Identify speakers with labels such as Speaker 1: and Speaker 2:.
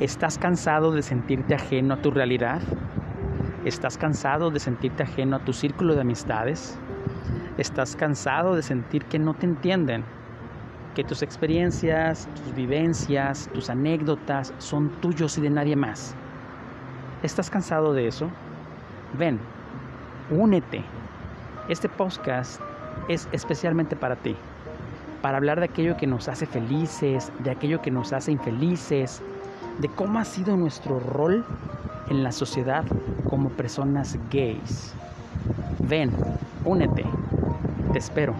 Speaker 1: ¿Estás cansado de sentirte ajeno a tu realidad? ¿Estás cansado de sentirte ajeno a tu círculo de amistades? ¿Estás cansado de sentir que no te entienden? Que tus experiencias, tus vivencias, tus anécdotas son tuyos y de nadie más. ¿Estás cansado de eso? Ven, únete. Este podcast es especialmente para ti, para hablar de aquello que nos hace felices, de aquello que nos hace infelices, de cómo ha sido nuestro rol en la sociedad como personas gays. Ven, únete, te espero.